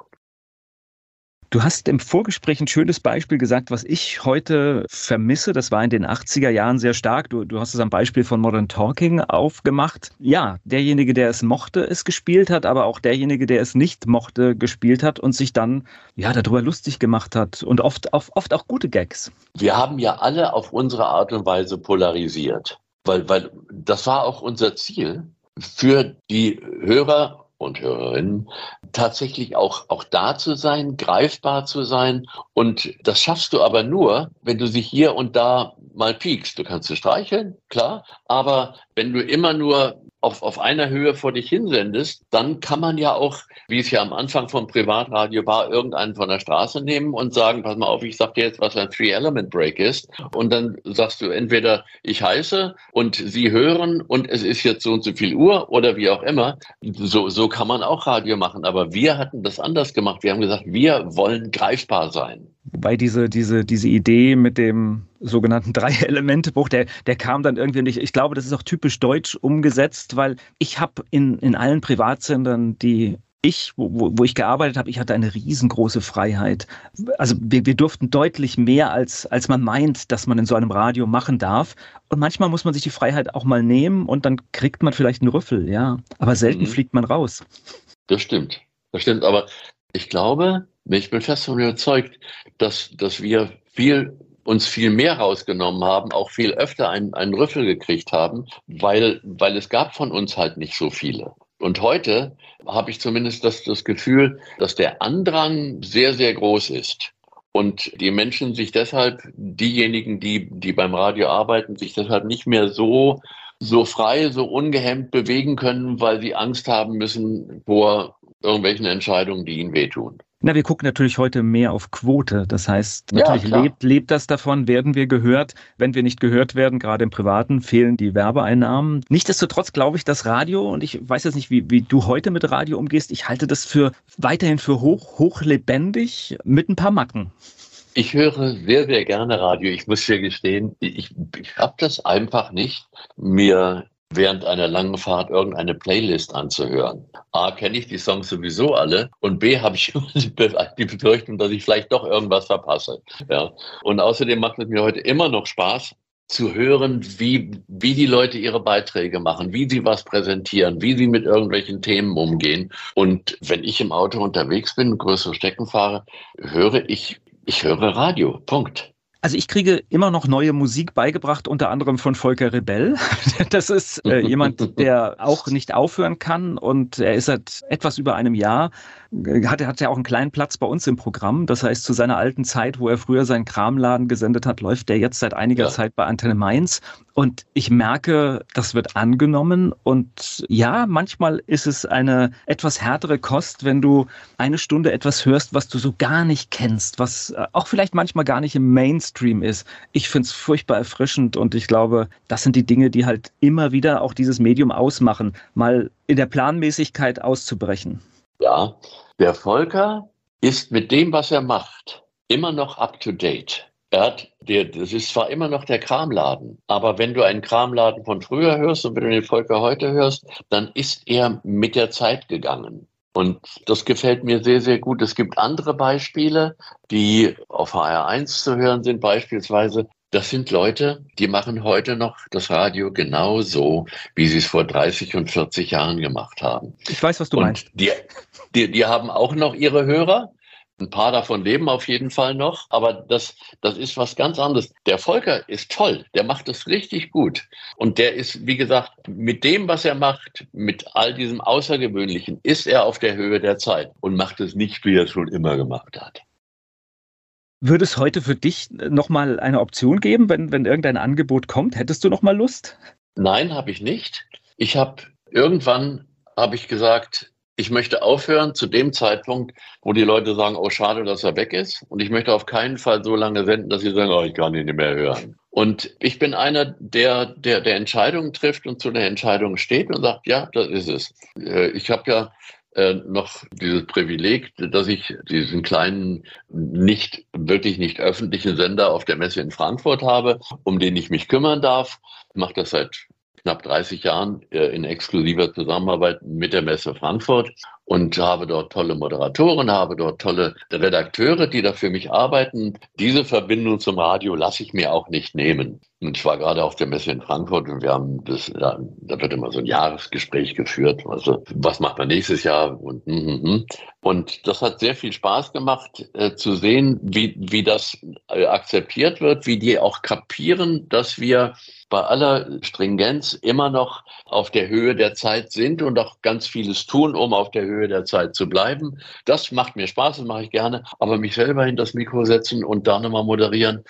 Du hast im Vorgespräch ein schönes Beispiel gesagt, was ich heute vermisse. Das war in den 80er Jahren sehr stark. Du, du hast es am Beispiel von Modern Talking aufgemacht. Ja, derjenige, der es mochte, es gespielt hat, aber auch derjenige, der es nicht mochte, gespielt hat und sich dann ja darüber lustig gemacht hat und oft, oft auch gute Gags. Wir haben ja alle auf unsere Art und Weise polarisiert, weil, weil das war auch unser Ziel für die Hörer und Hörerinnen, tatsächlich auch, auch da zu sein, greifbar zu sein. Und das schaffst du aber nur, wenn du sie hier und da mal piekst. Du kannst sie streicheln, klar, aber wenn du immer nur auf, auf einer Höhe vor dich hinsendest, dann kann man ja auch, wie es ja am Anfang vom Privatradio war, irgendeinen von der Straße nehmen und sagen, pass mal auf, ich sag dir jetzt, was ein Three-Element-Break ist. Und dann sagst du entweder, ich heiße und sie hören und es ist jetzt so und so viel Uhr oder wie auch immer. So, so kann man auch Radio machen. Aber wir hatten das anders gemacht. Wir haben gesagt, wir wollen greifbar sein. Wobei diese, diese, diese Idee mit dem sogenannten Drei-Elemente-Buch, der, der kam dann irgendwie nicht. Ich glaube, das ist auch typisch deutsch umgesetzt, weil ich habe in, in allen Privatsendern, die ich, wo, wo ich gearbeitet habe, ich hatte eine riesengroße Freiheit. Also wir, wir durften deutlich mehr, als, als man meint, dass man in so einem Radio machen darf. Und manchmal muss man sich die Freiheit auch mal nehmen und dann kriegt man vielleicht einen Rüffel, ja. Aber selten mhm. fliegt man raus. Das stimmt. Das stimmt. Aber ich glaube, ich bin fest davon überzeugt, dass, dass wir viel uns viel mehr rausgenommen haben, auch viel öfter einen, einen Rüffel gekriegt haben, weil, weil es gab von uns halt nicht so viele. Und heute habe ich zumindest das, das Gefühl, dass der Andrang sehr, sehr groß ist. Und die Menschen sich deshalb, diejenigen, die, die beim Radio arbeiten, sich deshalb nicht mehr so, so frei, so ungehemmt bewegen können, weil sie Angst haben müssen vor irgendwelchen Entscheidungen, die ihnen wehtun. Na, wir gucken natürlich heute mehr auf Quote. Das heißt, natürlich ja, lebt, lebt das davon, werden wir gehört. Wenn wir nicht gehört werden, gerade im Privaten, fehlen die Werbeeinnahmen. Nichtsdestotrotz glaube ich, dass Radio, und ich weiß jetzt nicht, wie, wie du heute mit Radio umgehst, ich halte das für weiterhin für hoch, hochlebendig mit ein paar Macken. Ich höre sehr, sehr gerne Radio. Ich muss dir gestehen, ich, ich habe das einfach nicht, mir während einer langen Fahrt irgendeine Playlist anzuhören. A, kenne ich die Songs sowieso alle und B, habe ich die Befürchtung, dass ich vielleicht doch irgendwas verpasse. Ja. Und außerdem macht es mir heute immer noch Spaß, zu hören, wie, wie die Leute ihre Beiträge machen, wie sie was präsentieren, wie sie mit irgendwelchen Themen umgehen. Und wenn ich im Auto unterwegs bin, größere Strecken fahre, höre ich, ich höre Radio. Punkt. Also ich kriege immer noch neue Musik beigebracht, unter anderem von Volker Rebell. Das ist äh, jemand, der auch nicht aufhören kann und er ist seit etwas über einem Jahr hat, hat ja auch einen kleinen Platz bei uns im Programm. Das heißt, zu seiner alten Zeit, wo er früher seinen Kramladen gesendet hat, läuft der jetzt seit einiger ja. Zeit bei Antenne Mainz. Und ich merke, das wird angenommen. Und ja, manchmal ist es eine etwas härtere Kost, wenn du eine Stunde etwas hörst, was du so gar nicht kennst, was äh, auch vielleicht manchmal gar nicht im Mainstream ist. Ich finde es furchtbar erfrischend und ich glaube, das sind die Dinge, die halt immer wieder auch dieses Medium ausmachen, mal in der Planmäßigkeit auszubrechen. Ja, der Volker ist mit dem, was er macht, immer noch up to date. Er hat, der, das ist zwar immer noch der Kramladen, aber wenn du einen Kramladen von früher hörst und wenn du den Volker heute hörst, dann ist er mit der Zeit gegangen. Und das gefällt mir sehr, sehr gut. Es gibt andere Beispiele, die auf HR1 zu hören sind, beispielsweise. Das sind Leute, die machen heute noch das Radio genauso, wie sie es vor 30 und 40 Jahren gemacht haben. Ich weiß, was du und meinst. Die, die, die haben auch noch ihre Hörer. Ein paar davon leben auf jeden Fall noch, aber das, das ist was ganz anderes. Der Volker ist toll, der macht es richtig gut. Und der ist, wie gesagt, mit dem, was er macht, mit all diesem Außergewöhnlichen, ist er auf der Höhe der Zeit und macht es nicht, wie er es schon immer gemacht hat. Würde es heute für dich nochmal eine Option geben, wenn, wenn irgendein Angebot kommt? Hättest du nochmal Lust? Nein, habe ich nicht. Ich habe irgendwann habe ich gesagt, ich möchte aufhören zu dem Zeitpunkt, wo die Leute sagen, oh schade, dass er weg ist. Und ich möchte auf keinen Fall so lange senden, dass sie sagen, oh, ich kann ihn nicht mehr hören. Und ich bin einer, der, der, der Entscheidungen trifft und zu der Entscheidung steht und sagt, ja, das ist es. Äh, ich habe ja äh, noch dieses Privileg, dass ich diesen kleinen, nicht, wirklich nicht öffentlichen Sender auf der Messe in Frankfurt habe, um den ich mich kümmern darf. Ich mache das seit knapp 30 Jahren äh, in exklusiver Zusammenarbeit mit der Messe Frankfurt und habe dort tolle Moderatoren, habe dort tolle Redakteure, die da für mich arbeiten. Diese Verbindung zum Radio lasse ich mir auch nicht nehmen. Und ich war gerade auf der Messe in Frankfurt und wir haben das, da, da wird immer so ein Jahresgespräch geführt. Also, was macht man nächstes Jahr? Und, mm, mm, mm. und das hat sehr viel Spaß gemacht, äh, zu sehen, wie, wie das äh, akzeptiert wird, wie die auch kapieren, dass wir bei aller Stringenz immer noch auf der Höhe der Zeit sind und auch ganz vieles tun, um auf der Höhe der Zeit zu bleiben. Das macht mir Spaß, das mache ich gerne. Aber mich selber hin das Mikro setzen und da nochmal moderieren,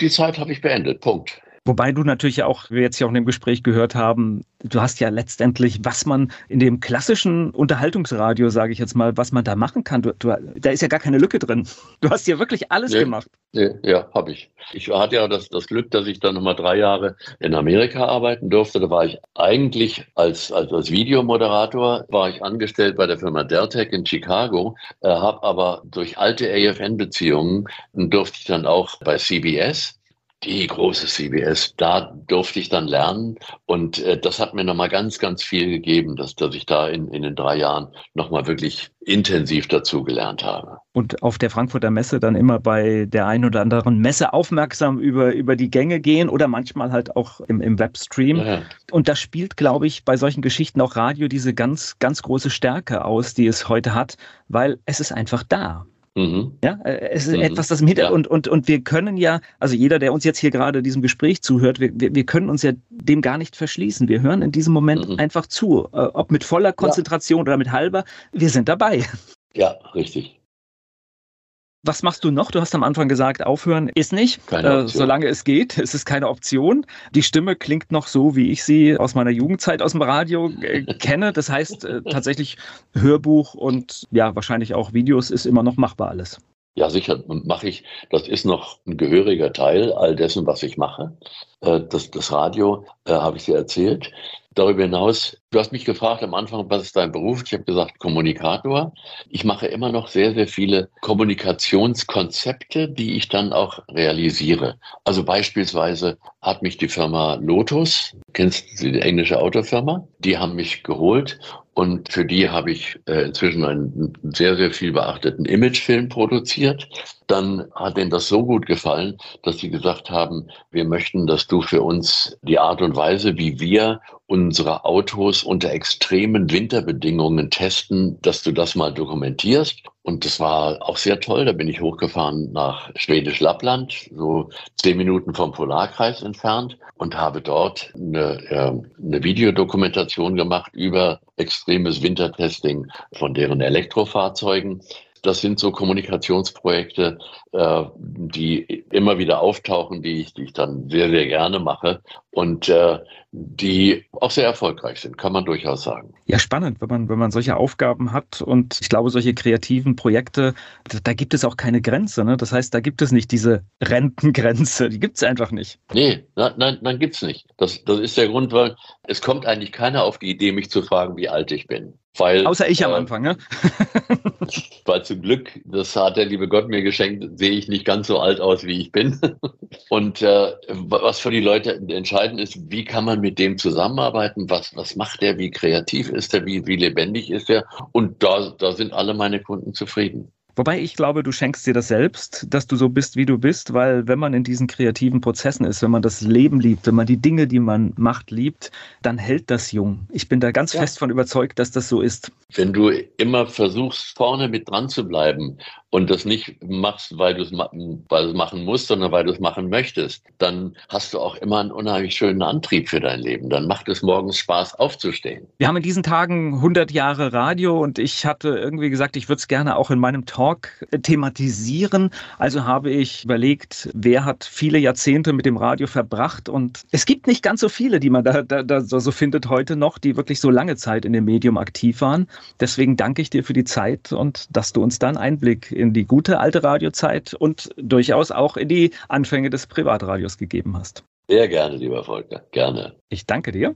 die Zeit habe ich beendet. Punkt. Wobei du natürlich auch, wie wir jetzt ja auch in dem Gespräch gehört haben, du hast ja letztendlich, was man in dem klassischen Unterhaltungsradio, sage ich jetzt mal, was man da machen kann, du, du, da ist ja gar keine Lücke drin. Du hast ja wirklich alles nee, gemacht. Nee, ja, habe ich. Ich hatte ja das, das Glück, dass ich dann nochmal drei Jahre in Amerika arbeiten durfte. Da war ich eigentlich als, als, als Videomoderator, war ich angestellt bei der Firma Deltec in Chicago, äh, habe aber durch alte AFN-Beziehungen durfte ich dann auch bei CBS die große CBS, da durfte ich dann lernen und äh, das hat mir nochmal ganz, ganz viel gegeben, dass, dass ich da in, in den drei Jahren nochmal wirklich intensiv dazu gelernt habe. Und auf der Frankfurter Messe dann immer bei der einen oder anderen Messe aufmerksam über, über die Gänge gehen oder manchmal halt auch im, im Webstream. Ja. Und das spielt, glaube ich, bei solchen Geschichten auch Radio diese ganz, ganz große Stärke aus, die es heute hat, weil es ist einfach da. Mhm. Ja, äh, es ist mhm. etwas, das im Hintergrund ja. und, und wir können ja, also jeder, der uns jetzt hier gerade diesem Gespräch zuhört, wir, wir, wir können uns ja dem gar nicht verschließen. Wir hören in diesem Moment mhm. einfach zu, äh, ob mit voller Konzentration ja. oder mit halber, wir sind dabei. Ja, richtig. Was machst du noch? Du hast am Anfang gesagt, aufhören ist nicht, äh, solange es geht. Es ist keine Option. Die Stimme klingt noch so, wie ich sie aus meiner Jugendzeit aus dem Radio äh, kenne. Das heißt, äh, tatsächlich Hörbuch und ja, wahrscheinlich auch Videos ist immer noch machbar alles. Ja, sicher mache ich. Das ist noch ein gehöriger Teil all dessen, was ich mache. Äh, das, das Radio, äh, habe ich dir erzählt. Darüber hinaus, du hast mich gefragt am Anfang, was ist dein Beruf? Ich habe gesagt, Kommunikator. Ich mache immer noch sehr, sehr viele Kommunikationskonzepte, die ich dann auch realisiere. Also beispielsweise hat mich die Firma Lotus, kennst du die englische Autofirma? Die haben mich geholt und für die habe ich äh, inzwischen einen sehr, sehr viel beachteten Imagefilm produziert. Dann hat denen das so gut gefallen, dass sie gesagt haben, wir möchten, dass du für uns die Art und Weise, wie wir unsere Autos unter extremen Winterbedingungen testen, dass du das mal dokumentierst. Und das war auch sehr toll. Da bin ich hochgefahren nach Schwedisch Lappland, so zehn Minuten vom Polarkreis entfernt und habe dort eine, äh, eine Videodokumentation gemacht über extremes Wintertesting von deren Elektrofahrzeugen. Das sind so Kommunikationsprojekte, äh, die immer wieder auftauchen, die ich, die ich dann sehr, sehr gerne mache und äh, die auch sehr erfolgreich sind, kann man durchaus sagen. Ja, spannend, wenn man, wenn man solche Aufgaben hat und ich glaube, solche kreativen Projekte, da, da gibt es auch keine Grenze. Ne? Das heißt, da gibt es nicht diese Rentengrenze, die gibt es einfach nicht. Nee, nein, nein, nein gibt es nicht. Das, das ist der Grund, weil es kommt eigentlich keiner auf die Idee, mich zu fragen, wie alt ich bin. Weil, Außer ich am äh, Anfang, ne? weil zum Glück, das hat der liebe Gott mir geschenkt, sehe ich nicht ganz so alt aus, wie ich bin. Und äh, was für die Leute entscheidend ist, wie kann man mit dem zusammenarbeiten? Was, was macht der? Wie kreativ ist er? Wie, wie lebendig ist er? Und da, da sind alle meine Kunden zufrieden. Wobei ich glaube, du schenkst dir das selbst, dass du so bist, wie du bist, weil wenn man in diesen kreativen Prozessen ist, wenn man das Leben liebt, wenn man die Dinge, die man macht, liebt, dann hält das jung. Ich bin da ganz ja. fest von überzeugt, dass das so ist. Wenn du immer versuchst, vorne mit dran zu bleiben und das nicht machst, weil du es weil machen musst, sondern weil du es machen möchtest, dann hast du auch immer einen unheimlich schönen Antrieb für dein Leben. Dann macht es morgens Spaß, aufzustehen. Wir haben in diesen Tagen 100 Jahre Radio und ich hatte irgendwie gesagt, ich würde es gerne auch in meinem Talk thematisieren. Also habe ich überlegt, wer hat viele Jahrzehnte mit dem Radio verbracht und es gibt nicht ganz so viele, die man da, da, da so findet heute noch, die wirklich so lange Zeit in dem Medium aktiv waren. Deswegen danke ich dir für die Zeit und dass du uns da einen Einblick in in die gute alte Radiozeit und durchaus auch in die Anfänge des Privatradios gegeben hast. Sehr gerne, lieber Volker, gerne. Ich danke dir.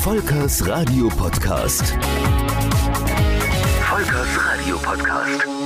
Volkers Radio Podcast. Volkers Radio Podcast.